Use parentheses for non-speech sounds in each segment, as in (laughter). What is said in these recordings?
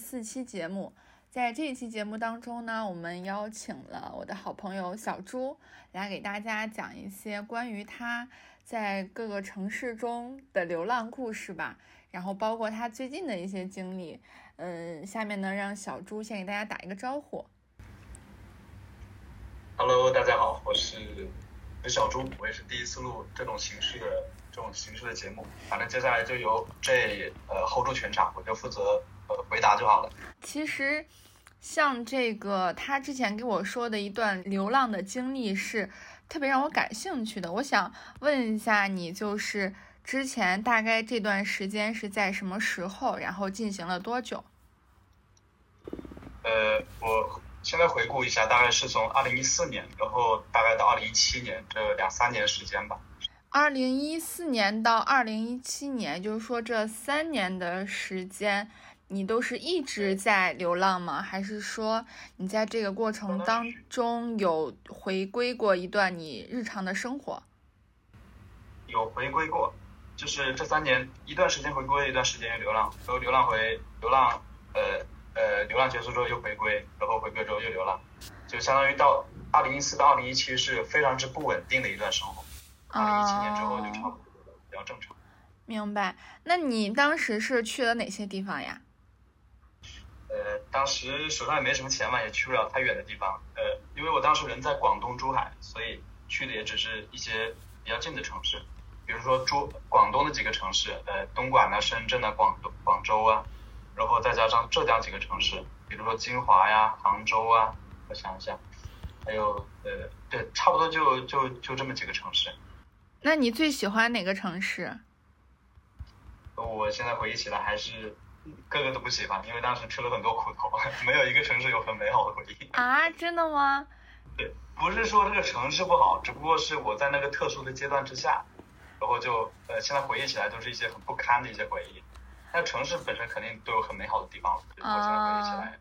》四期节目。在这一期节目当中呢，我们邀请了我的好朋友小朱来给大家讲一些关于他在各个城市中的流浪故事吧，然后包括他最近的一些经历。嗯，下面呢，让小朱先给大家打一个招呼。Hello，大家好，我是小朱，我也是第一次录这种形式的这种形式的节目。反正接下来就由 J 呃 hold 住全场，我就负责回答就好了。其实。像这个，他之前给我说的一段流浪的经历是特别让我感兴趣的。我想问一下你，就是之前大概这段时间是在什么时候，然后进行了多久？呃，我现在回顾一下，大概是从二零一四年，然后大概到二零一七年这两三年时间吧。二零一四年到二零一七年，就是说这三年的时间。你都是一直在流浪吗？还是说你在这个过程当中有回归过一段你日常的生活？有回归过，就是这三年一段时间回归，一段时间流浪，然后流浪回流浪，呃呃，流浪结束之后又回归，然后回归之后又流浪，就相当于到二零一四到二零一七是非常之不稳定的一段生活。二零一七年之后就差不多比较正常。明白。那你当时是去了哪些地方呀？呃，当时手上也没什么钱嘛，也去不了太远的地方。呃，因为我当时人在广东珠海，所以去的也只是一些比较近的城市，比如说珠广东的几个城市，呃，东莞啊、深圳啊、广东广州啊，然后再加上浙江几个城市，比如说金华呀、杭州啊，我想一下，还有呃，对，差不多就就就这么几个城市。那你最喜欢哪个城市？我现在回忆起来还是。个个都不喜欢，因为当时吃了很多苦头，(laughs) 没有一个城市有很美好的回忆啊！真的吗？对，不是说这个城市不好，只不过是我在那个特殊的阶段之下，然后就呃，现在回忆起来都是一些很不堪的一些回忆。但城市本身肯定都有很美好的地方，我现在回忆起来。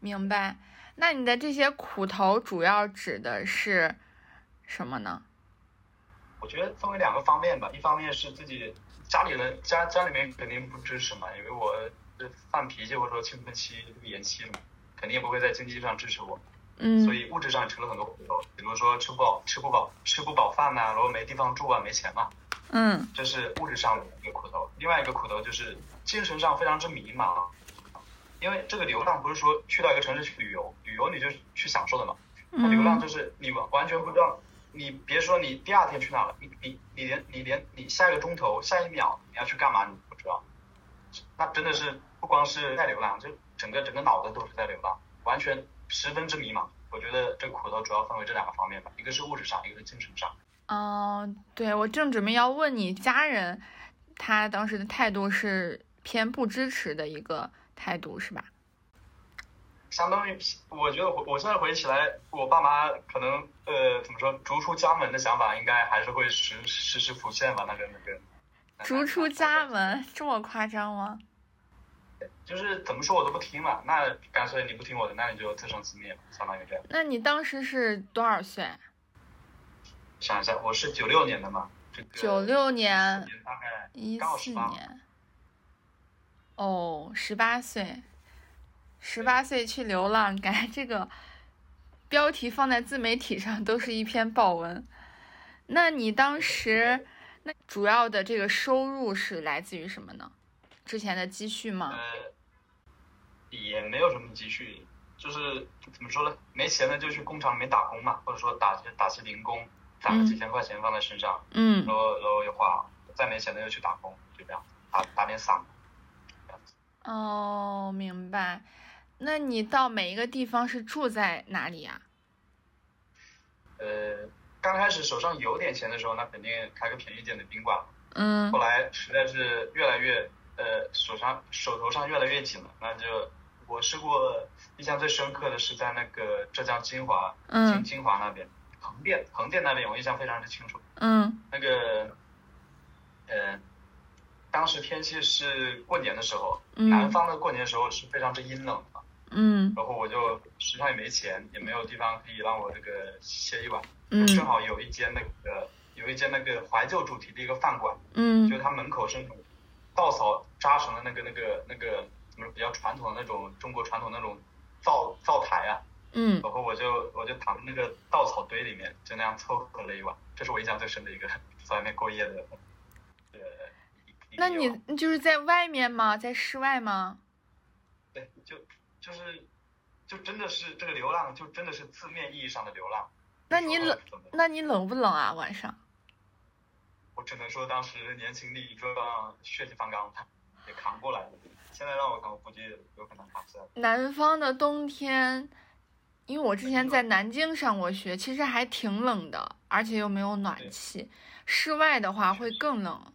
明白。那你的这些苦头主要指的是什么呢？我觉得分为两个方面吧，一方面是自己。家里人家家里面肯定不支持嘛，因为我犯脾气或者说青春期延期了嘛，肯定也不会在经济上支持我，嗯，所以物质上也吃了很多苦头，比如说吃不饱吃不饱吃不饱饭呐，然后没地方住啊，没钱嘛，嗯，这是物质上的一个苦头。另外一个苦头就是精神上非常之迷茫，因为这个流浪不是说去到一个城市去旅游，旅游你就去享受的嘛，流浪就是你完完全不知道。你别说你第二天去哪了，你你你连你连你下一个钟头下一秒你要去干嘛你不知道，那真的是不光是在流浪，就整个整个脑子都是在流浪，完全十分之迷茫。我觉得这苦头主要分为这两个方面吧，一个是物质上，一个是精神上。嗯，对，我正准备要问你家人，他当时的态度是偏不支持的一个态度是吧？相当于，我觉得我我现在回忆起来，我爸妈可能呃怎么说，逐出家门的想法应该还是会时时时浮现吧，那个那个。逐出家门这么夸张吗？(laughs) 就是怎么说我都不听嘛，那干脆你不听我的，那你就自生自灭，相当于这样。那你当时是多少岁？想一下，我是九六年的嘛，九六年，大概一四年。哦，十八岁。十八岁去流浪，感觉这个标题放在自媒体上都是一篇爆文。那你当时那主要的这个收入是来自于什么呢？之前的积蓄吗？呃，也没有什么积蓄，就是怎么说呢？没钱了就去工厂里面打工嘛，或者说打打些零工，攒个几千块钱放在身上，嗯，然后然后又花，再没钱了又去打工，就这样打打点散。哦，明白。那你到每一个地方是住在哪里呀？呃，刚开始手上有点钱的时候，那肯定开个便宜点的宾馆。嗯。后来实在是越来越呃手上手头上越来越紧了，那就我试过印象最深刻的是在那个浙江金华，金金华那边，横店横店那边我印象非常的清楚。嗯。那个，呃。当时天气是过年的时候，南方的过年的时候是非常之阴冷的。嗯。然后我就身上也没钱，也没有地方可以让我这个歇一晚。嗯。正好有一间那个有一间那个怀旧主题的一个饭馆。嗯。就它门口是稻草扎成的那个那个那个比较传统的那种中国传统那种灶灶台啊，嗯，然后我就我就躺在那个稻草堆里面，就那样凑合了一晚，这是我印象最深的一个在外面过夜的。呃，那你就是在外面吗？在室外吗？对，就就是就真的是这个流浪，就真的是字面意义上的流浪。那你冷？那你冷不冷啊？晚上？我只能说当时年轻力壮，血气方刚，也扛过来了。现在让我扛，我估计有可能扛不下来。南方的冬天，因为我之前在南京上过学，其实还挺冷的，而且又没有暖气。室外的话会更冷。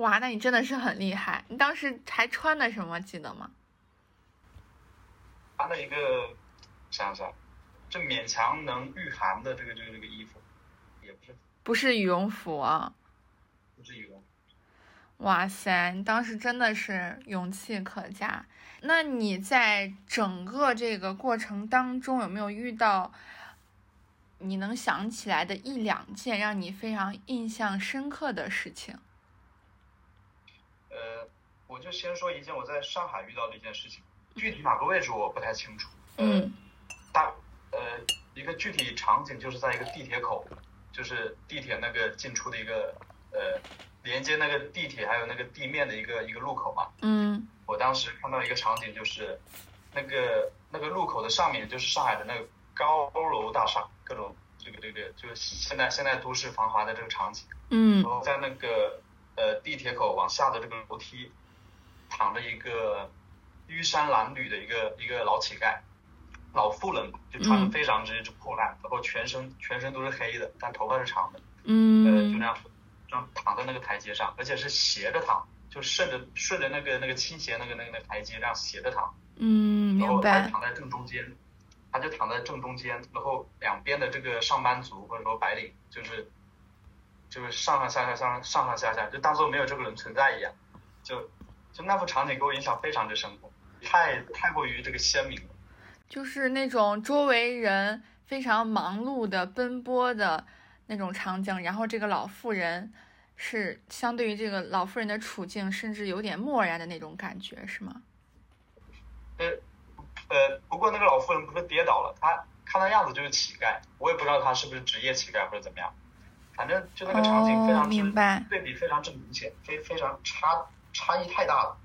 对。哇，那你真的是很厉害！你当时还穿的什么？记得吗？穿了一个，想想，这勉强能御寒的这个这个这个衣服。也不是羽绒服啊，不是羽绒。哇塞，你当时真的是勇气可嘉。那你在整个这个过程当中有没有遇到你能想起来的一两件让你非常印象深刻的事情？呃，我就先说一件我在上海遇到的一件事情，具体哪个位置我不太清楚。嗯。大呃，一个具体场景就是在一个地铁口。就是地铁那个进出的一个呃，连接那个地铁还有那个地面的一个一个路口嘛。嗯。我当时看到一个场景，就是那个那个路口的上面就是上海的那个高楼大厦，各种这个这个就是现在现在都市繁华的这个场景。嗯。然后在那个呃地铁口往下的这个楼梯，躺着一个衣衫褴褛的一个一个老乞丐。老妇人就穿的非常之破烂，然后全身全身都是黑的，但头发是长的，嗯，呃，就那样，这样躺在那个台阶上，而且是斜着躺，就顺着顺着那个那个倾斜那个那个那个台阶这样斜着躺，嗯，明白。然后他躺在正中间，他就躺在正中间，然后两边的这个上班族或者说白领，就是就是上上下下上上上下下，就当做没有这个人存在一样，就就那幅场景给我印象非常之深刻，太太过于这个鲜明了。就是那种周围人非常忙碌的奔波的那种场景，然后这个老妇人是相对于这个老妇人的处境，甚至有点漠然的那种感觉，是吗？呃，呃，不过那个老妇人不是跌倒了，她看她样子就是乞丐，我也不知道她是不是职业乞丐或者怎么样，反正就那个场景非常明白，对比非常之明显，非非常差差异太大了。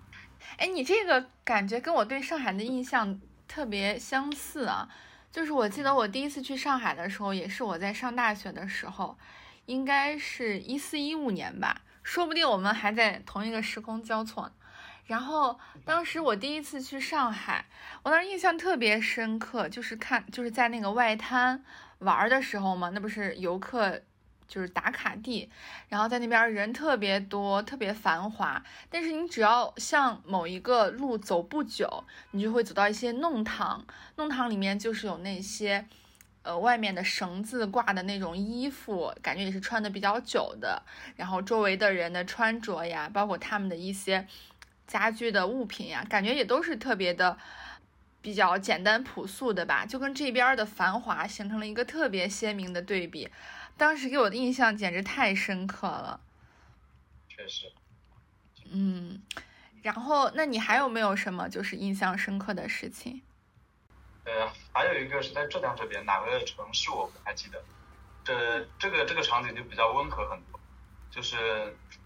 哎，你这个感觉跟我对上海的印象。特别相似啊，就是我记得我第一次去上海的时候，也是我在上大学的时候，应该是一四一五年吧，说不定我们还在同一个时空交错。然后当时我第一次去上海，我当时印象特别深刻，就是看就是在那个外滩玩的时候嘛，那不是游客。就是打卡地，然后在那边人特别多，特别繁华。但是你只要向某一个路走不久，你就会走到一些弄堂，弄堂里面就是有那些，呃，外面的绳子挂的那种衣服，感觉也是穿的比较久的。然后周围的人的穿着呀，包括他们的一些家居的物品呀，感觉也都是特别的比较简单朴素的吧，就跟这边的繁华形成了一个特别鲜明的对比。当时给我的印象简直太深刻了，确实，嗯，然后那你还有没有什么就是印象深刻的事情？呃，还有一个是在浙江这边哪个城市我不太记得，这这个这个场景就比较温和很多，就是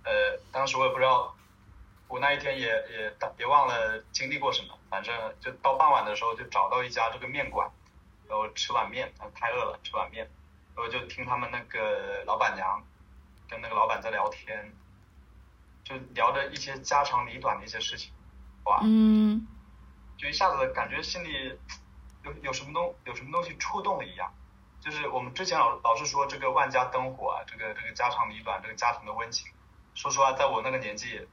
呃，当时我也不知道，我那一天也也别忘了经历过什么，反正就到傍晚的时候就找到一家这个面馆，然后吃碗面，太饿了吃碗面。我就听他们那个老板娘跟那个老板在聊天，就聊着一些家长里短的一些事情，哇，嗯，就一下子感觉心里有有什么东有什么东西触动了一样，就是我们之前老老是说这个万家灯火啊，这个这个家长里短，这个家庭的温情，说实话，在我那个年纪，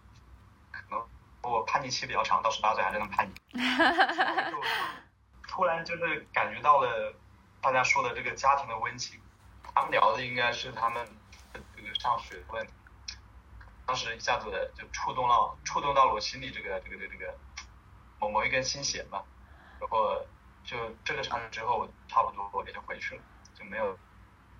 可能我叛逆期比较长，到十八岁还是能叛逆，(laughs) 突然就是感觉到了大家说的这个家庭的温情。他们聊的应该是他们这个上学的问题，当时一下子就触动了，触动到了我心里这个这个这个这个某某一根心弦嘛，然后就这个场景之后，差不多我也就回去了，就没有，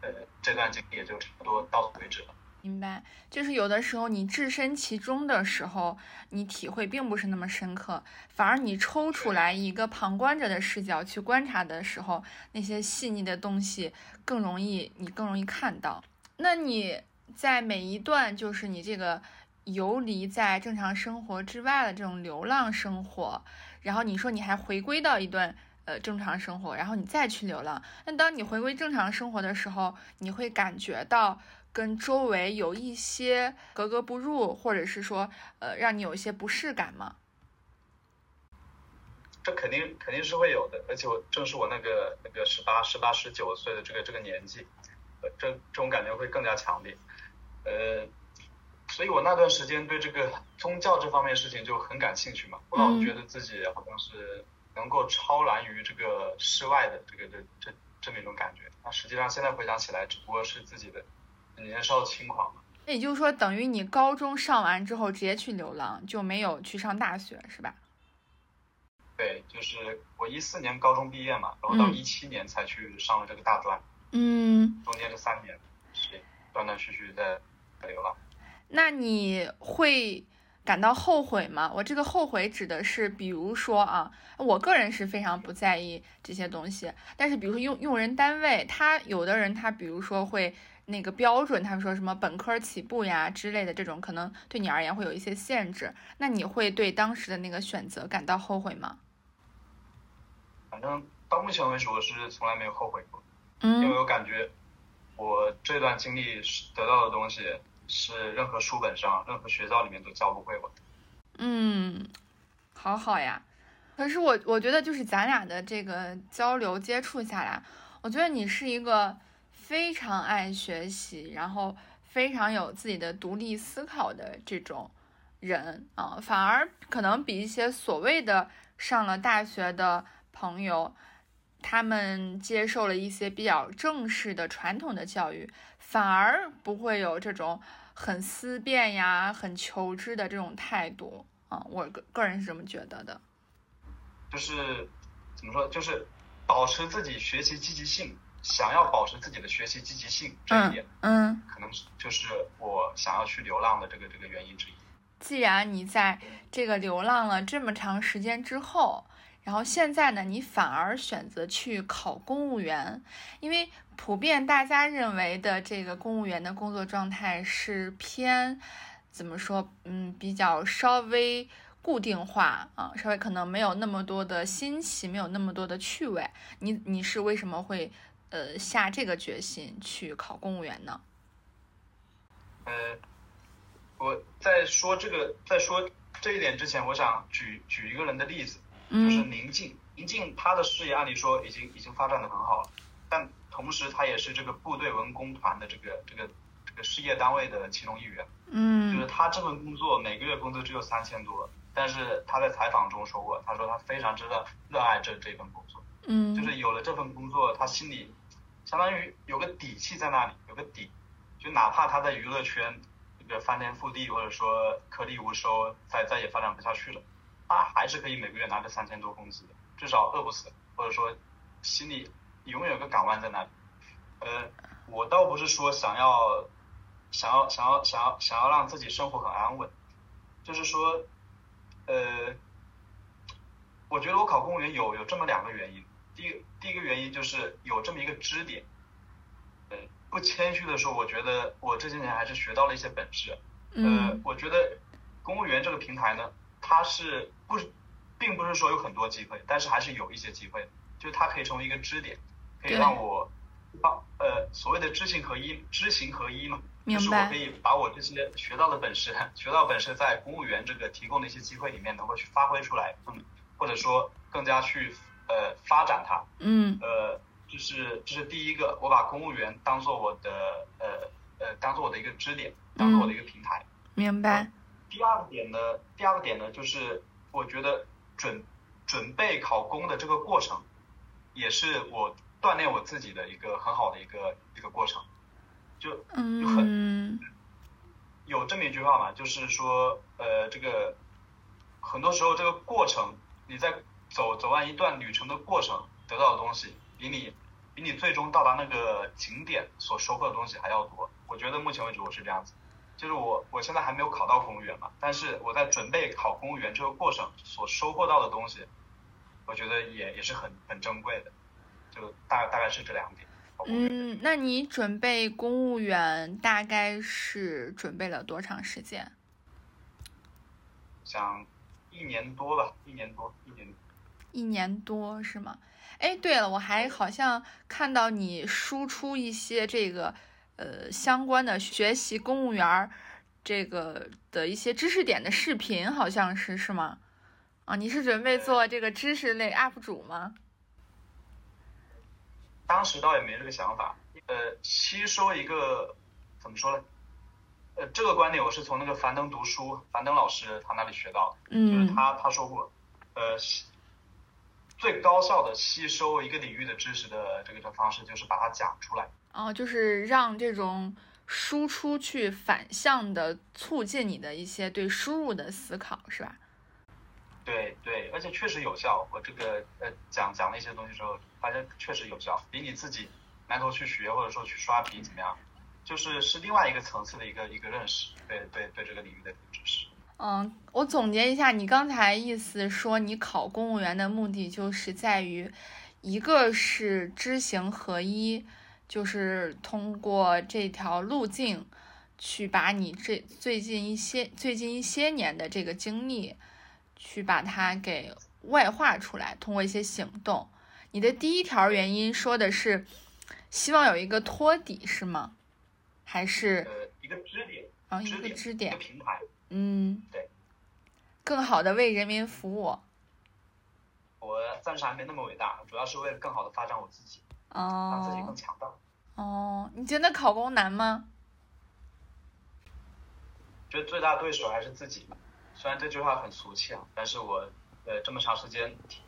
呃，这段经历也就差不多到此为止了。明白，就是有的时候你置身其中的时候，你体会并不是那么深刻，反而你抽出来一个旁观者的视角去观察的时候，那些细腻的东西更容易，你更容易看到。那你在每一段就是你这个游离在正常生活之外的这种流浪生活，然后你说你还回归到一段呃正常生活，然后你再去流浪，那当你回归正常生活的时候，你会感觉到。跟周围有一些格格不入，或者是说，呃，让你有一些不适感吗？这肯定肯定是会有的，而且我正是我那个那个十八、十八、十九岁的这个这个年纪，呃，这这种感觉会更加强烈。呃，所以我那段时间对这个宗教这方面事情就很感兴趣嘛，我老觉得自己好像是能够超然于这个世外的这个这这这么一种感觉。那实际上现在回想起来，只不过是自己的。年少轻狂嘛，那也就是说，等于你高中上完之后直接去流浪，就没有去上大学，是吧？对，就是我一四年高中毕业嘛，然后到一七年才去上了这个大专，嗯，中间这三年是断断续续在流浪。那你会感到后悔吗？我这个后悔指的是，比如说啊，我个人是非常不在意这些东西，但是比如说用用人单位，他有的人他比如说会。那个标准，他们说什么本科起步呀之类的，这种可能对你而言会有一些限制。那你会对当时的那个选择感到后悔吗？反正到目前为止，我是从来没有后悔过。嗯，因为我感觉我这段经历得到的东西是任何书本上、任何学校里面都教不会我的。嗯，好好呀。可是我我觉得就是咱俩的这个交流接触下来，我觉得你是一个。非常爱学习，然后非常有自己的独立思考的这种人啊，反而可能比一些所谓的上了大学的朋友，他们接受了一些比较正式的传统的教育，反而不会有这种很思辨呀、很求知的这种态度啊。我个个人是这么觉得的，就是怎么说，就是保持自己学习积极性。想要保持自己的学习积极性，这一点，嗯，可能就是我想要去流浪的这个这个原因之一。既然你在这个流浪了这么长时间之后，然后现在呢，你反而选择去考公务员，因为普遍大家认为的这个公务员的工作状态是偏怎么说，嗯，比较稍微固定化啊，稍微可能没有那么多的新奇，没有那么多的趣味。你你是为什么会？呃，下这个决心去考公务员呢？呃，我在说这个，在说这一点之前，我想举举一个人的例子，就是宁静。宁静他的事业按理说已经已经发展的很好了，但同时他也是这个部队文工团的这个这个这个事业单位的其中一员。嗯，就是他这份工作每个月工资只有三千多，但是他在采访中说过，他说他非常之的热爱这这份工作。嗯，就是有了这份工作，他心里相当于有个底气在那里，有个底，就哪怕他在娱乐圈这个翻天覆地，或者说颗粒无收，再再也发展不下去了，他还是可以每个月拿着三千多工资的，至少饿不死，或者说心里永远有个港湾在那里。呃，我倒不是说想要想要想要想要想要让自己生活很安稳，就是说，呃。我觉得我考公务员有有这么两个原因，第一第一个原因就是有这么一个支点，呃，不谦虚的说，我觉得我这些年还是学到了一些本事，呃，我觉得公务员这个平台呢，它是不，并不是说有很多机会，但是还是有一些机会，就是它可以成为一个支点，可以让我，把呃所谓的知行合一，知行合一嘛，就是我可以把我这些学到的本事，学到本事在公务员这个提供的一些机会里面能够去发挥出来，嗯。或者说更加去呃发展它，嗯，呃，就是这是第一个，我把公务员当做我的呃呃当做我的一个支点，当做我的一个平台。明白。第二个点呢，第二个点呢，就是我觉得准准备考公的这个过程，也是我锻炼我自己的一个很好的一个一个过程，就就很有这么一句话嘛，就是说呃这个很多时候这个过程。你在走走完一段旅程的过程得到的东西，比你比你最终到达那个景点所收获的东西还要多。我觉得目前为止我是这样子，就是我我现在还没有考到公务员嘛，但是我在准备考公务员这个过程所收获到的东西，我觉得也也是很很珍贵的，就大大概是这两点。嗯，那你准备公务员大概是准备了多长时间？想一年多吧，一年多，一年。一年多是吗？哎，对了，我还好像看到你输出一些这个呃相关的学习公务员这个的一些知识点的视频，好像是是吗？啊，你是准备做这个知识类 UP 主吗？当时倒也没这个想法，呃，吸收一个怎么说呢？呃，这个观点我是从那个樊登读书，樊登老师他那里学到的，就是他他说过，呃，最高效的吸收一个领域的知识的这个的方式就是把它讲出来。哦，就是让这种输出去反向的促进你的一些对输入的思考，是吧？对对，而且确实有效。我这个呃讲讲了一些东西之后，发现确实有效，比你自己埋头去学或者说去刷题怎么样，就是是另外一个层次的一个一个认识。对对对，这个领域的知识。嗯，我总结一下，你刚才意思说，你考公务员的目的就是在于，一个是知行合一，就是通过这条路径去把你这最近一些最近一些年的这个经历。去把它给外化出来，通过一些行动。你的第一条原因说的是希望有一个托底，是吗？还是呃一个支点啊，一个支点，一个平台。嗯，对，更好的为人民服务。我暂时还没那么伟大，主要是为了更好的发展我自己，哦，让自己更强大。哦，你觉得考公难吗？觉得最大对手还是自己。虽然这句话很俗气啊，但是我呃这么长时间体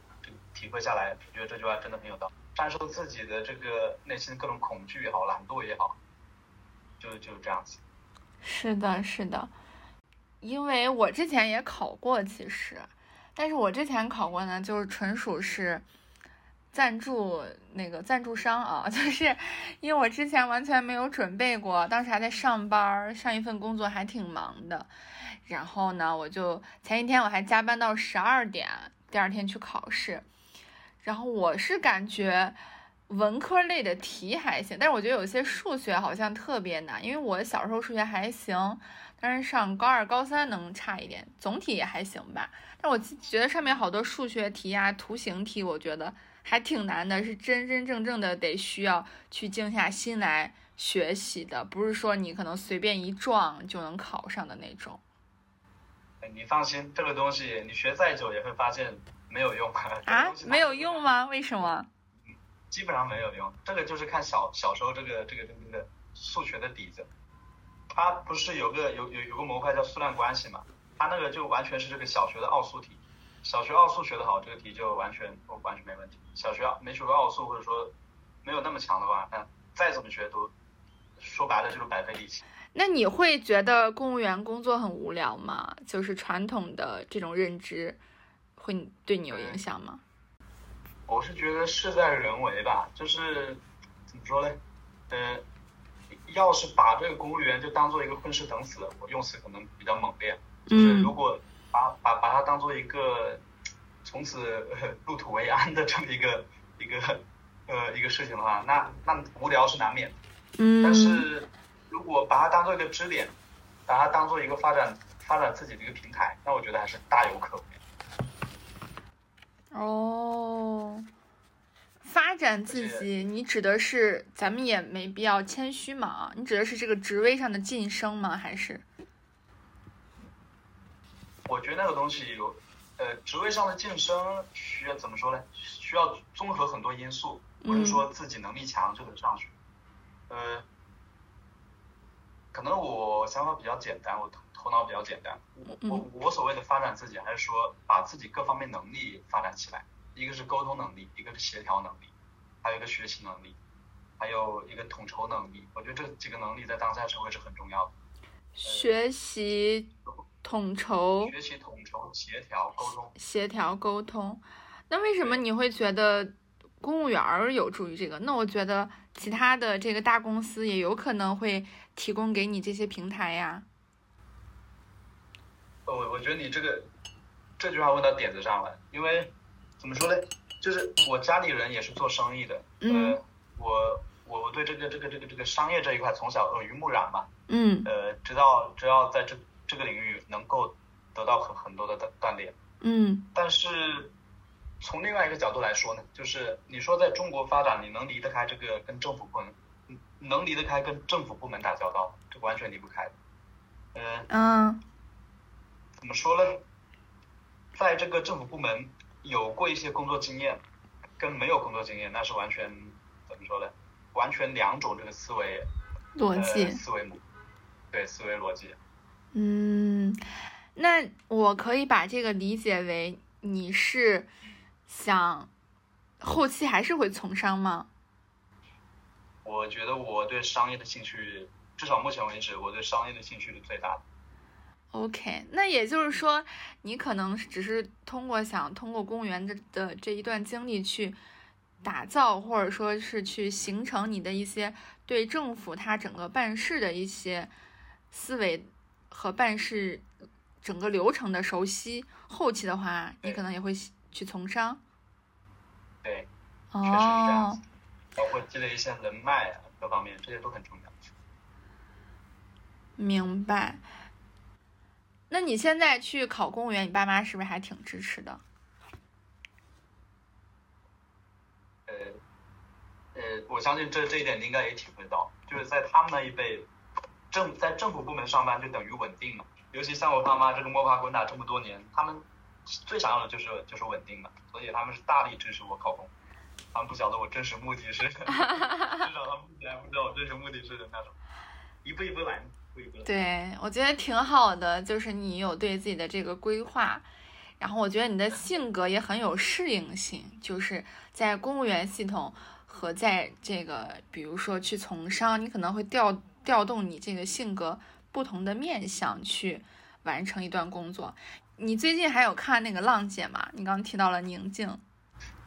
体会下来，觉得这句话真的很有道理。战胜自己的这个内心各种恐惧也好，懒惰也好，就就是这样子。是的，是的，因为我之前也考过，其实，但是我之前考过呢，就是纯属是赞助那个赞助商啊，(laughs) 就是因为我之前完全没有准备过，当时还在上班，上一份工作还挺忙的。然后呢，我就前一天我还加班到十二点，第二天去考试。然后我是感觉文科类的题还行，但是我觉得有些数学好像特别难，因为我小时候数学还行，但是上高二、高三能差一点，总体也还行吧。但我觉得上面好多数学题呀、图形题，我觉得还挺难的，是真真正正的得需要去静下心来学习的，不是说你可能随便一撞就能考上的那种。你放心，这个东西你学再久也会发现没有用啊！(laughs) 没有用吗？为什么？基本上没有用。这个就是看小小时候这个这个这个数学的底子。它不是有个有有有个模块叫数量关系嘛？它那个就完全是这个小学的奥数题。小学奥数学得好，这个题就完全完全没问题。小学没学过奥数或者说没有那么强的话，那再怎么学都说白了就是白费力气。那你会觉得公务员工作很无聊吗？就是传统的这种认知，会对你有影响吗？我是觉得事在人为吧，就是怎么说呢？呃，要是把这个公务员就当做一个混吃等死的，我用词可能比较猛烈。就是如果把把把它当做一个从此入土为安的这么一个一个呃一个事情的话，(laughs) 那那无聊是难免。嗯。但是。如果把它当做一个支点，把它当做一个发展发展自己的一个平台，那我觉得还是大有可为。哦，发展自己，你指的是咱们也没必要谦虚嘛？你指的是这个职位上的晋升吗？还是？我觉得那个东西有，呃，职位上的晋升需要怎么说呢？需要综合很多因素，不是说自己能力强就能上去。呃。可能我想法比较简单，我头头脑比较简单。我我我所谓的发展自己，还是说把自己各方面能力发展起来。一个是沟通能力，一个是协调能力，还有一个学习能力，还有一个统筹能力。我觉得这几个能力在当下社会是很重要的。学习、统筹、学习统筹、协调沟通、协调沟通。那为什么你会觉得公务员儿有助于这个，那我觉得其他的这个大公司也有可能会提供给你这些平台呀。我我觉得你这个这句话问到点子上了，因为怎么说呢，就是我家里人也是做生意的，嗯呃，我我我对这个这个这个这个商业这一块从小耳濡目染嘛，嗯呃，知道知道在这这个领域能够得到很很多的锻锻炼，嗯但是从另外一个角度来说呢，就是你说在中国发展，你能离得开这个跟政府部门，嗯能离得开跟政府部门打交道，这完全离不开的。呃，嗯怎么说呢？在这个政府部门有过一些工作经验，跟没有工作经验，那是完全怎么说呢？完全两种这个思维逻辑呃、思维模，对思维逻辑。嗯，那我可以把这个理解为你是想后期还是会从商吗？我觉得我对商业的兴趣，至少目前为止，我对商业的兴趣是最大的。OK，那也就是说，你可能只是通过想通过公务员的的这一段经历去打造，或者说是去形成你的一些对政府它整个办事的一些思维和办事整个流程的熟悉。后期的话，你可能也会去从商。对，确实是这样哦子，包括积累一些人脉啊，各方面这些都很重要。明白。那你现在去考公务员，你爸妈是不是还挺支持的？呃，呃，我相信这这一点你应该也体会到，就是在他们那一辈，政在政府部门上班就等于稳定嘛。尤其像我爸妈这个摸爬滚打这么多年，他们最想要的就是就是稳定嘛，所以他们是大力支持我考公。他们不晓得我真实目的是，(laughs) 至少他们目前还不知道我真实目的是那种，一步一步来，对，我觉得挺好的，就是你有对自己的这个规划，然后我觉得你的性格也很有适应性，就是在公务员系统和在这个比如说去从商，你可能会调调动你这个性格不同的面向去完成一段工作。你最近还有看那个《浪姐》吗？你刚刚提到了宁静，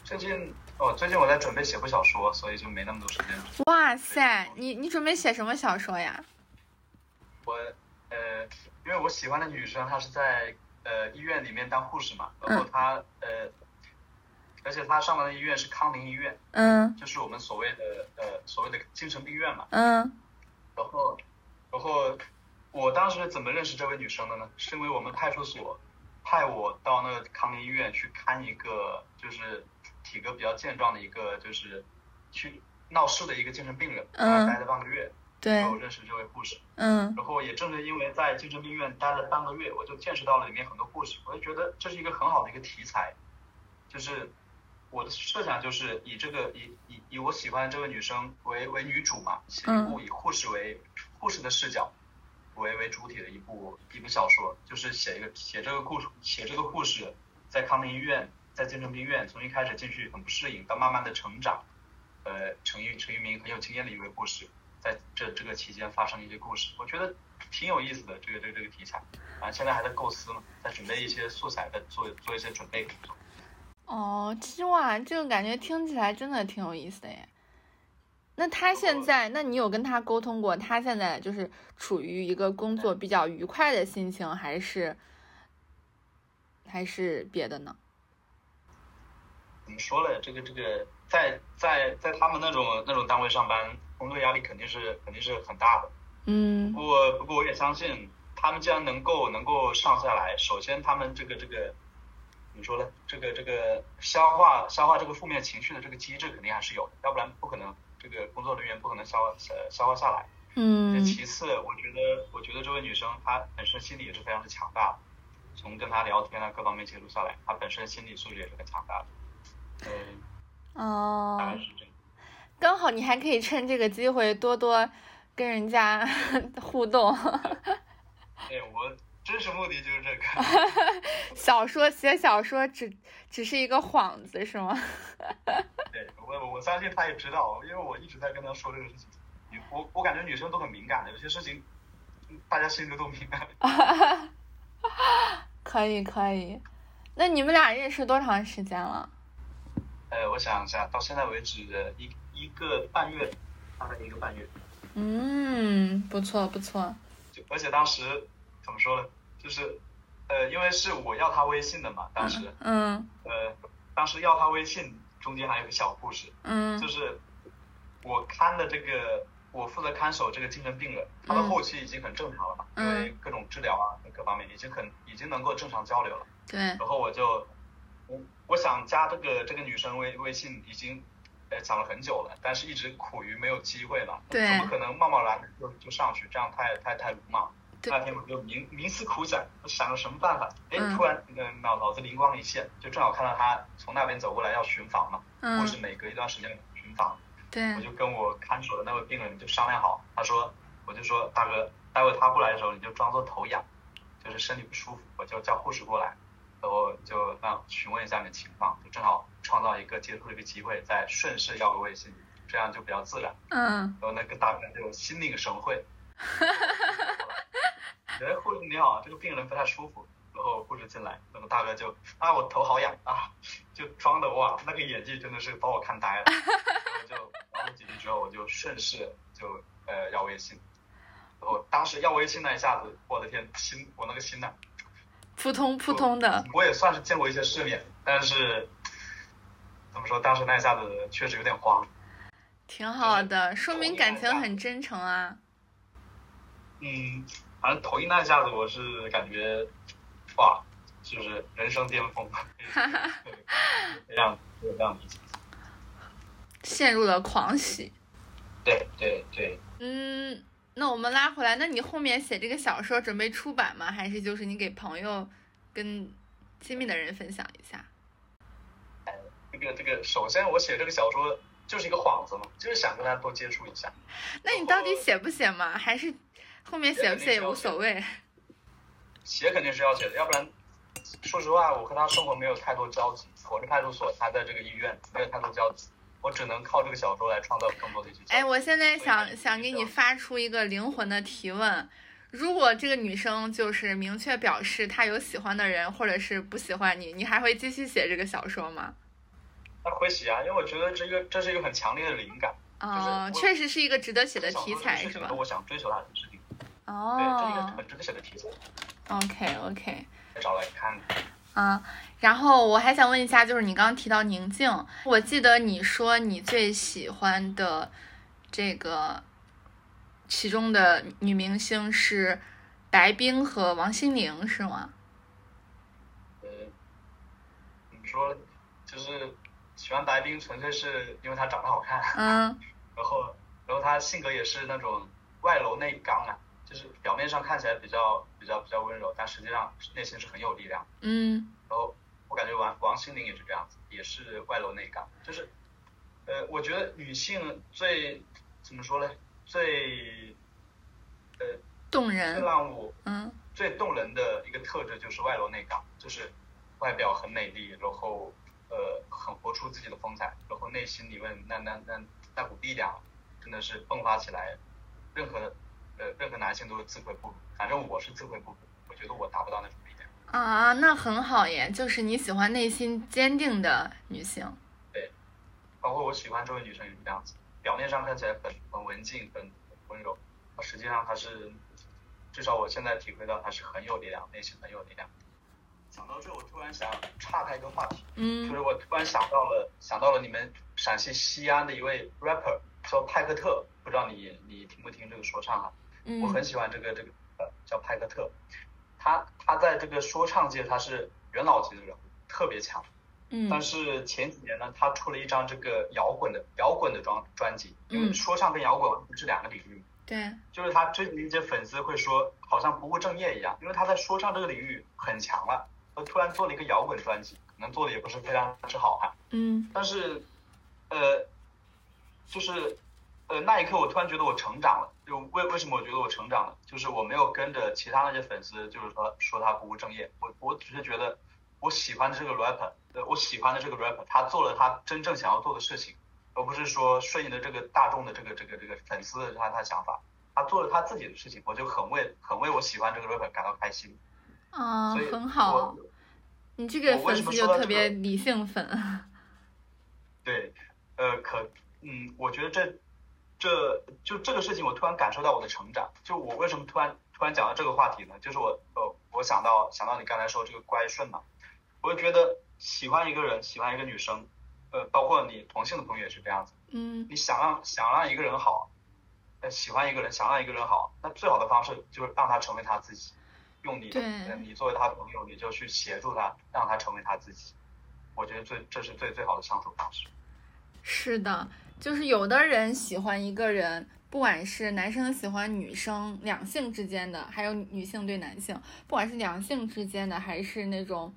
最近哦，最近我在准备写部小说，所以就没那么多时间。哇塞，你你准备写什么小说呀？我呃，因为我喜欢的女生，她是在呃医院里面当护士嘛，然后她呃，而且她上的医院是康宁医院，嗯就是我们所谓的呃所谓的精神病院嘛。嗯然后，然后我当时怎么认识这位女生的呢？是因为我们派出所派我到那个康宁医院去看一个就是体格比较健壮的一个就是去闹事的一个精神病人，嗯待了半个月，对然后我认识这位护士。嗯然后也正是因为在精神病院待了半个月，我就见识到了里面很多故事，我就觉得这是一个很好的一个题材，就是我的设想就是以这个以以以我喜欢的这位女生为为女主嘛，写一部以护士为护士的视角为为主体的一部一部小说，就是写一个写这个故事写这个护士在康宁医院在精神病院从一开始进去很不适应，到慢慢的成长，呃成一成一名很有经验的一位护士。在这这个期间发生一些故事，我觉得挺有意思的。这个这个这个题材，啊，现在还在构思嘛，在准备一些素材，在做做一些准备工作。哦，其实哇，这个感觉听起来真的挺有意思的耶。那他现在，那你有跟他沟通过？他现在就是处于一个工作比较愉快的心情，还是还是别的呢？怎么说了？这个这个，在在在他们那种那种单位上班，工作压力肯定是肯定是很大的。嗯不过不过我也相信，他们既然能够能够上下来，首先他们这个这个怎么说呢？这个这个消化消化这个负面情绪的这个机制肯定还是有的，要不然不可能这个工作人员不可能消化消消化下来。嗯其次，我觉得我觉得这位女生她本身心理也是非常的强大的，从跟她聊天啊各方面接触下来，她本身心理素质也是很强大的。嗯，哦。刚好你还可以趁这个机会多多跟人家 (laughs) 互动。哎我真实目的就是这个。(laughs) 小说写小说只只是一个幌子是吗？对我我我相信他也知道，因为我一直在跟他说这个事情。女我我感觉女生都很敏感的，有些事情大家心里都敏感。(laughs) 可以可以。那你们俩认识多长时间了？呃，我想一下，到现在为止一一个半月，大概一个半月。嗯，不错不错。就而且当时怎么说呢？就是呃，因为是我要他微信的嘛，当时，嗯呃，当时要他微信中间还有个小故事，嗯就是我看的这个，我负责看守这个精神病人，他的嗯后期已经很正常了嘛，因嗯为各种治疗啊各方面已经很已经能够正常交流了。对，然后我就我我想加这个这个女生微微信已经呃想了很久了，但是一直苦于没有机会嘛，对怎么可能贸贸然就就上去，这样太太太鲁莽。对那天我就冥冥思苦想，我想了什么办法？哎嗯，突然呃脑脑子灵光一现，就正好看到他从那边走过来要巡房嘛，嗯或是每隔一段时间巡房，对我，就跟我看守的那位病人就商量好，他说，我就说大哥，待会他过来的时候你就装作头痒，就是身体不舒服，我就叫护士过来，然后就让询问一下你的情况，就正好创造一个接触的一个机会，再顺势要个微信，这样就比较自然。嗯然后那个大哥就心领神会，哈哈哈！哈哎，护士你好，这个病人不太舒服。然后护士进来，那个大哥就啊，我头好痒啊，就装的哇，那个演技真的是把我看呆了。(laughs) 然后就聊了几句之后，我就顺势就呃要微信，然后当时要微信那一下子，我的天，心我那个心呐、扑通扑通的，我也算是见过一些世面，但是怎么说，当时那一下子确实有点慌。挺好的，说明感情很真诚啊。嗯，反正头一那一下子，我是感觉，哇，就是人生巅峰，(laughs) 这样这样理解。陷入了狂喜。对对对，嗯，那我们拉回来，那你后面写这个小说准备出版吗？还是就是你给朋友、跟亲密的人分享一下？这个这个，首先我写这个小说就是一个幌子嘛，就是想跟大家多接触一下。那你到底写不写嘛？还是后面写不写也无所谓？写肯定是要写的，要不然，说实话，我和他生活没有太多交集。我是派出所，他在这个医院，没有太多交集，我只能靠这个小说来创造更多的一些交集。哎，我现在想想给你发出一个灵魂的提问：如果这个女生就是明确表示她有喜欢的人，或者是不喜欢你，你还会继续写这个小说吗？那会写啊，因为我觉得这个这是一个很强烈的灵感。哦，我确实是一个值得写的题材是吧和？我想追求它的事情，对，这是一个哦很值得写的题材，，OK OK。找来看。啊，然后我还想问一下，就是你刚刚提到宁静，我记得你说你最喜欢的这个其中的女明星是白冰和王心凌，是吗？呃，怎么说？就是喜欢白冰，纯粹是因为她长得好看，嗯 (laughs) 然后然后她性格也是那种外柔内刚啊，就是表面上看起来比较比较比较温柔，但实际上内心是很有力量。嗯然后我感觉王王心凌也是这样子，也是外柔内刚，就是呃，我觉得女性最怎么说呢？最呃动人，最让我嗯最动人的一个特质就是外柔内刚，就是外表很美丽，然后呃很活出自己的风采，然后内心里面那那那那股力量真的是迸发起来，任何呃任何男性都是自愧不如，反正我是自愧不如，我觉得我达不到那种力量。啊，那很好耶，就是你喜欢内心坚定的女性。对包括我喜欢这位女生也是这样子，表面上看起来很很文静、很很温柔，实际上她是，至少我现在体会到她是很有力量，内心很有力量。想到这，我突然想岔开一个话题，嗯就嗯是我突然想到了想到了你们陕西西安的一位 rapper，叫派克特，不知道你你听不听这个说唱啊？我很嗯喜欢这个这个呃叫派克特，他他在这个说唱界他是元老级的人物，特别强。但嗯是前几年呢，他出了一张这个摇滚的摇滚的专专辑，因为嗯说唱跟摇滚完全是两个领域，对，就是他追求一些粉丝会说好像不务正业一样，因为他在说唱这个领域很强了，他突然做了一个摇滚专辑，可能做的也不是非常之好哈，嗯。但是呃，就是呃那一刻我突然觉得我成长了，就为为什么我觉得我成长了，就是我没有跟着其他那些粉丝，就是说说他不务正业，我我只是觉得我喜欢的这个 rapper，呃，我喜欢的这个 rapper，他做了他真正想要做的事情，而不是说顺应的这个大众的这个这个这个粉丝的他他想法，他做了他自己的事情，我就很为很为我喜欢这个 rapper 感到开心，啊，很好我。你这个我为什粉丝就特别理性粉。(laughs) 对，呃，可，嗯，我觉得这，这就这个事情，我突然感受到我的成长。就我为什么突然突然讲到这个话题呢？就是我，呃，我想到想到你刚才说这个乖顺嘛，我就觉得喜欢一个人，喜欢一个女生，呃，包括你同性的朋友也是这样子。嗯。你想让想让一个人好，呃，喜欢一个人，想让一个人好，那最好的方式就是让他成为他自己，用你的，你作为他的朋友，你就去协助他，让他成为他自己。我觉得最这是最最好的相处方式。是的，就是有的人喜欢一个人，不管是男生喜欢女生，两性之间的，还有女性对男性，不管是两性之间的，还是那种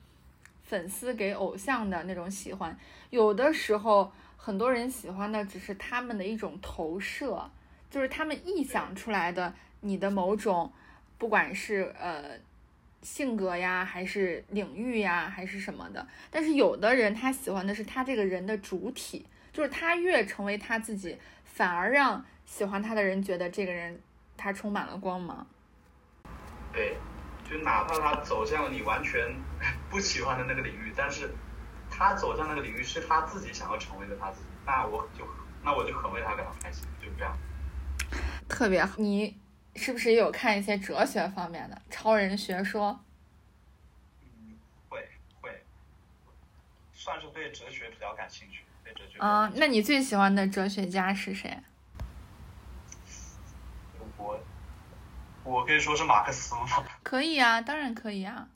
粉丝给偶像的那种喜欢，有的时候很多人喜欢的只是他们的一种投射，就是他们臆想出来的你的某种，不管是呃。性格呀，还是领域呀，还是什么的？但是有的人他喜欢的是他这个人的主体，就是他越成为他自己，反而让喜欢他的人觉得这个人他充满了光芒。对，就哪怕他走向了你完全 (laughs) 不喜欢的那个领域，但是他走向那个领域是他自己想要成为的他自己，那我就那我就很为他感到开心，就是这样。特别好你。是不是也有看一些哲学方面的超人学说？嗯，会会，算是对哲学比较感兴趣，对哲学。嗯，那你最喜欢的哲学家是谁？我我可以说是马克思吗？可以啊，当然可以啊。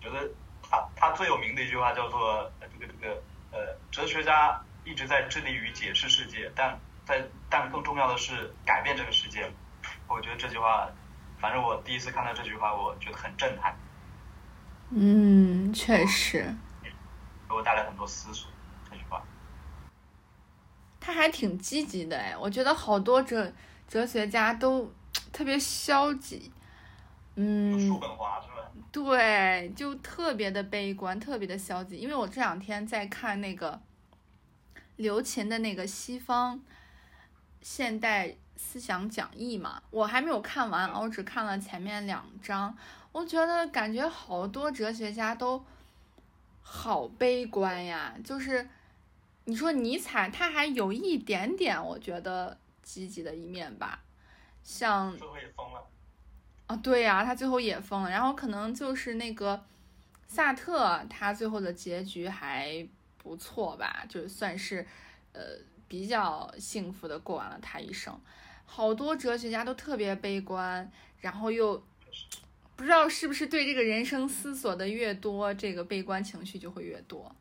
觉得他他最有名的一句话叫做“这个这个呃，哲学家一直在致力于解释世界，但”。在，但更重要的是改变这个世界。我觉得这句话，反正我第一次看到这句话，我觉得很震撼。嗯，确实。给我带来很多思索。他还挺积极的哎，我觉得好多哲哲学家都特别消极。嗯。叔本华是吧？对，就特别的悲观，特别的消极。因为我这两天在看那个刘擎的那个西方。现代思想讲义嘛，我还没有看完，我只看了前面两章。我觉得感觉好多哲学家都好悲观呀。就是你说尼采，他还有一点点，我觉得积极的一面吧。像最后也疯了啊，对呀，他最后也疯了。然后可能就是那个萨特，他最后的结局还不错吧，就算是呃。比较幸福的过完了他一生，好多哲学家都特别悲观，然后又不知道是不是对这个人生思索的越多，这个悲观情绪就会越多。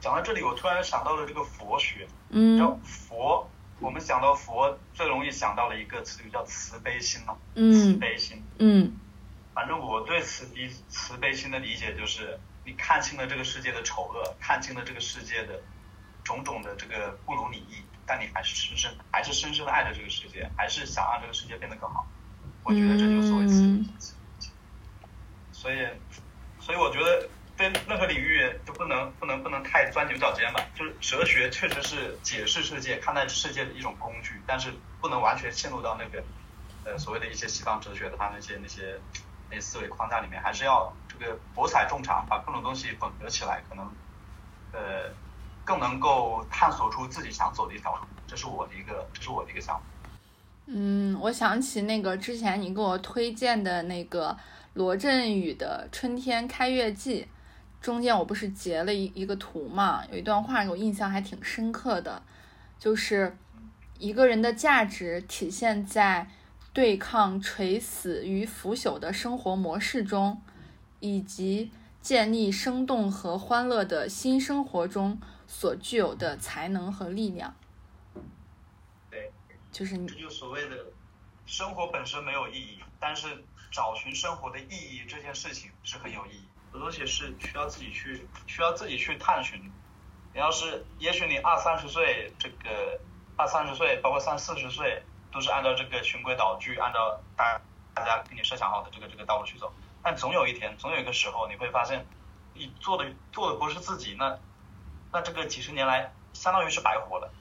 讲到这里，我突然想到了这个佛学，嗯，叫佛，我们想到佛最容易想到的一个词语叫慈悲心嘛，嗯，慈悲心，嗯，反正我对慈悲慈悲心的理解就是，你看清了这个世界的丑恶，看清了这个世界的。种种的这个不如你意，但你还是深深还是深深的爱着这个世界，还是想让这个世界变得更好。我觉得这就是所谓慈悲心。所以，所以我觉得对任何领域都不能不能不能太钻牛角尖吧。就是哲学确实是解释世界、看待世界的一种工具，但是不能完全陷入到那个呃所谓的一些西方哲学的他那些那些那思维框架里面，还是要这个博采众长，把各种东西混合起来，可能呃。更能够探索出自己想走的一条路，这是我的一个，这是我的一个想法。嗯，我想起那个之前你给我推荐的那个罗振宇的《春天开月记》，中间我不是截了一一个图嘛，有一段话给我印象还挺深刻的，就是一个人的价值体现在对抗垂死与腐朽的生活模式中，以及建立生动和欢乐的新生活中。所具有的才能和力量，对，就是你，这就所谓的生活本身没有意义，但是找寻生活的意义这件事情是很有意义，很多东西是需要自己去，需要自己去探寻。你要是，也许你二三十岁，这个二三十岁，包括三四十岁，都是按照这个循规蹈矩，按照大大家给你设想好的这个这个道路去走，但总有一天，总有一个时候，你会发现，你做的做的不是自己，那。那这个几十年来，相当于是白活了，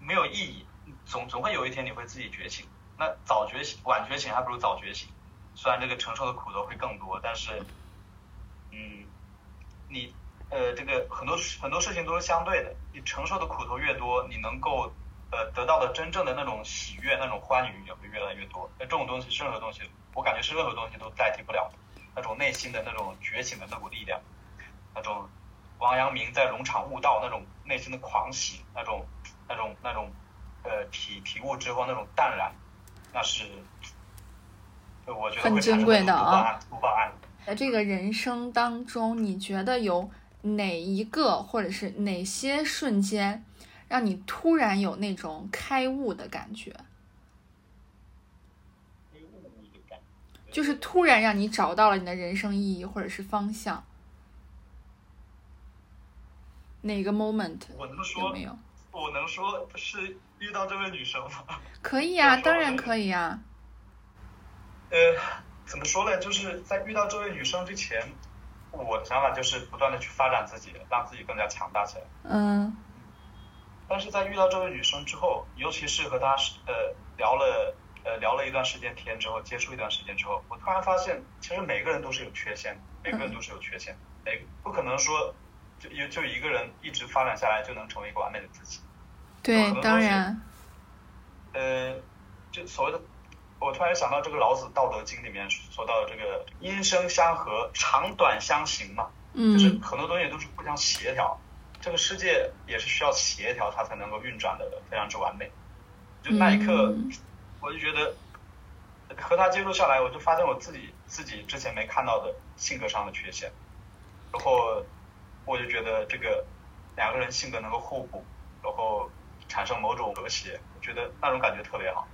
没有意义。总总会有一天你会自己觉醒。那早觉醒、晚觉醒还不如早觉醒。虽然这个承受的苦头会更多，但是，嗯，你呃，这个很多很多事情都是相对的，你承受的苦头越多，你能够呃得到的真正的那种喜悦、那种欢愉也会越来越多。那这种东西，任何东西，我感觉是任何东西都代替不了，那种内心的那种觉醒的那股力量，那种王阳明在龙场悟道那种内心的狂喜，那种那种那种呃体体悟之后那种淡然，那是我觉得很珍贵的啊。不报案。在这个人生当中，你觉得有哪一个或者是哪些瞬间，让你突然有那种开悟的感觉？就是突然让你找到了你的人生意义或者是方向。哪个 moment？我能说没有？我能说是遇到这位女生吗？可以呀，(laughs) 当然可以呀。呃。怎么说呢？就是在遇到这位女生之前，我的想法就是不断的去发展自己，让自己更加强大起来。嗯。但是在遇到这位女生之后，尤其是和她呃聊了呃聊了一段时间天之后，接触一段时间之后，我突然发现，其实每个人都是有缺陷，每个人都是有缺陷，每不可能说就就就一个人一直发展下来就能成为一个完美的自己。对，当然。呃，就所谓的。我突然想到这个老子《道德经》里面说到的这个音声相和，长短相形嘛，就是很多东西都是互相协调。这个世界也是需要协调，它才能够运转的非常之完美。就那一刻，我就觉得和他接触下来，我就发现我自己自己之前没看到的性格上的缺陷，然后我就觉得这个两个人性格能够互补，然后产生某种和谐，我觉得那种感觉特别好。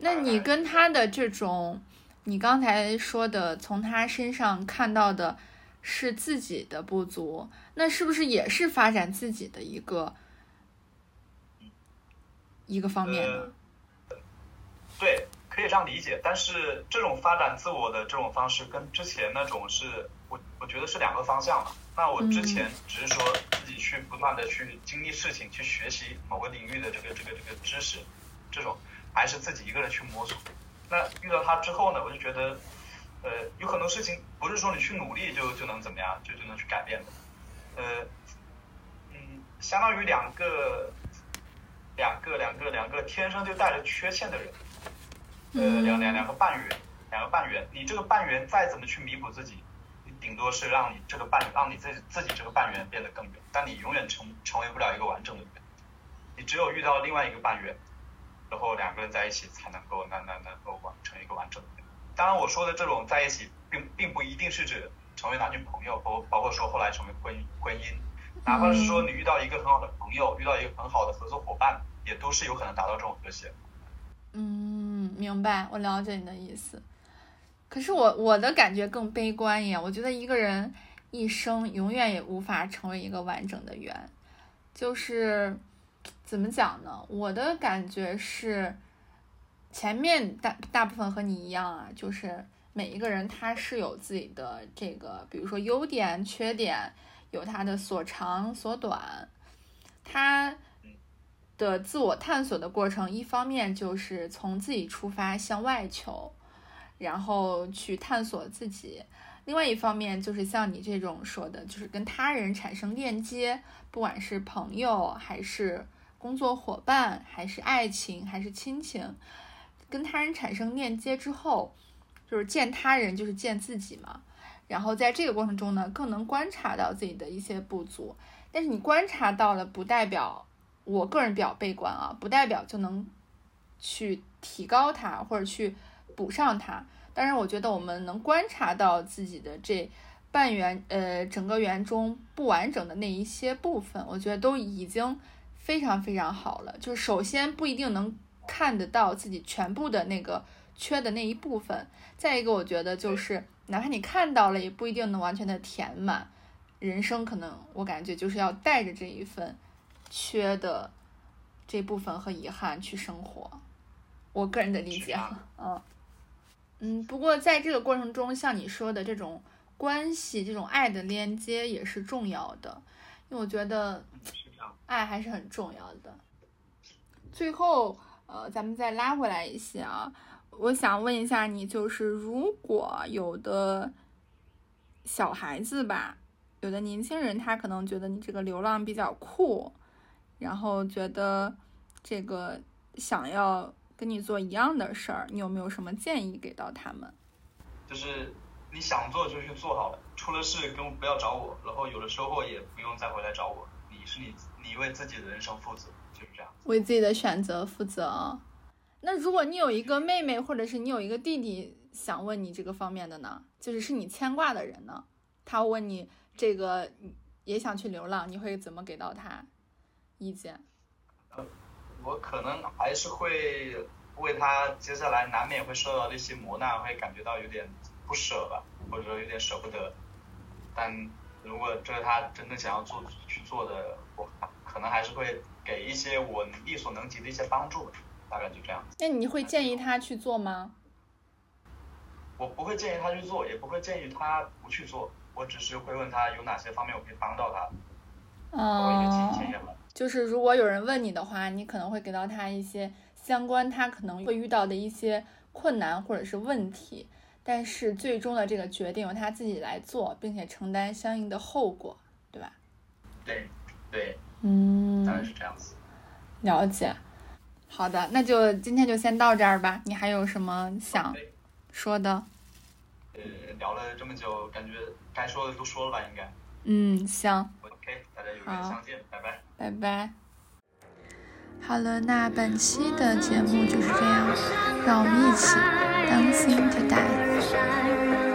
那你跟他的这种，你刚才说的从他身上看到的是自己的不足，那是不是也是发展自己的一个一个方面呢？对，可以这样理解。但是这种发展自我的这种方式跟之前那种是我我觉得是两个方向嘛。那我之前只是说自己去不断的去经历事情，去学习某个领域的这个这个这个知识，这种。还是自己一个人去摸索。那遇到他之后呢，我就觉得，呃，有很多事情不是说你去努力就就能怎么样，就就能去改变的。呃，嗯，相当于两个，两个两个两个天生就带着缺陷的人，呃，两两两个半圆，两个半圆。你这个半圆再怎么去弥补自己，你顶多是让你这个半让你自己自己这个半圆变得更圆，但你永远成成为不了一个完整的圆。你只有遇到另外一个半圆。然后两个人在一起才能够那那能够完成一个完整的。当然我说的这种在一起，并并不一定是指成为男女朋友，包包括说后来成为婚婚姻，哪怕是说你遇到一个很好的朋友，遇到一个很好的合作伙伴，也都是有可能达到这种和谐。嗯，明白，我了解你的意思。可是我我的感觉更悲观一点，我觉得一个人一生永远也无法成为一个完整的圆，就是。怎么讲呢？我的感觉是，前面大大部分和你一样啊，就是每一个人他是有自己的这个，比如说优点、缺点，有他的所长所短，他的自我探索的过程，一方面就是从自己出发向外求，然后去探索自己；另外一方面就是像你这种说的，就是跟他人产生链接，不管是朋友还是。工作伙伴还是爱情还是亲情，跟他人产生链接之后，就是见他人就是见自己嘛。然后在这个过程中呢，更能观察到自己的一些不足。但是你观察到了，不代表我个人比较悲观啊，不代表就能去提高它或者去补上它。当然，我觉得我们能观察到自己的这半圆呃整个圆中不完整的那一些部分，我觉得都已经。非常非常好了，就是首先不一定能看得到自己全部的那个缺的那一部分，再一个我觉得就是哪怕你看到了，也不一定能完全的填满。人生可能我感觉就是要带着这一份缺的这部分和遗憾去生活，我个人的理解哈，嗯嗯。不过在这个过程中，像你说的这种关系、这种爱的连接也是重要的，因为我觉得。爱还是很重要的。最后，呃，咱们再拉回来一些啊，我想问一下你，就是如果有的小孩子吧，有的年轻人他可能觉得你这个流浪比较酷，然后觉得这个想要跟你做一样的事儿，你有没有什么建议给到他们？就是你想做就去做好了，出了事跟不要找我，然后有了收获也不用再回来找我。你是你，你为自己的人生负责，就是这样。为自己的选择负责。那如果你有一个妹妹，或者是你有一个弟弟，想问你这个方面的呢？就是是你牵挂的人呢？他问你这个也想去流浪，你会怎么给到他意见？我可能还是会为他接下来难免会受到的一些磨难，会感觉到有点不舍吧，或者说有点舍不得。但如果这是他真的想要做去做的，我可能还是会给一些我力所能及的一些帮助，大概就这样。那你会建议他去做吗？我不会建议他去做，也不会建议他不去做。我只是会问他有哪些方面我可以帮到他，哦，就是如果有人问你的话，你可能会给到他一些相关他可能会遇到的一些困难或者是问题，但是最终的这个决定由他自己来做，并且承担相应的后果，对吧？对，对，嗯，当然是这样子。了解，好的，那就今天就先到这儿吧。你还有什么想说的？呃，聊了这么久，感觉。该说的都说了吧，应该。嗯，行。OK，大家有缘相见，拜拜。拜拜。好了，那本期的节目就是这样，让我们一起 dancing today。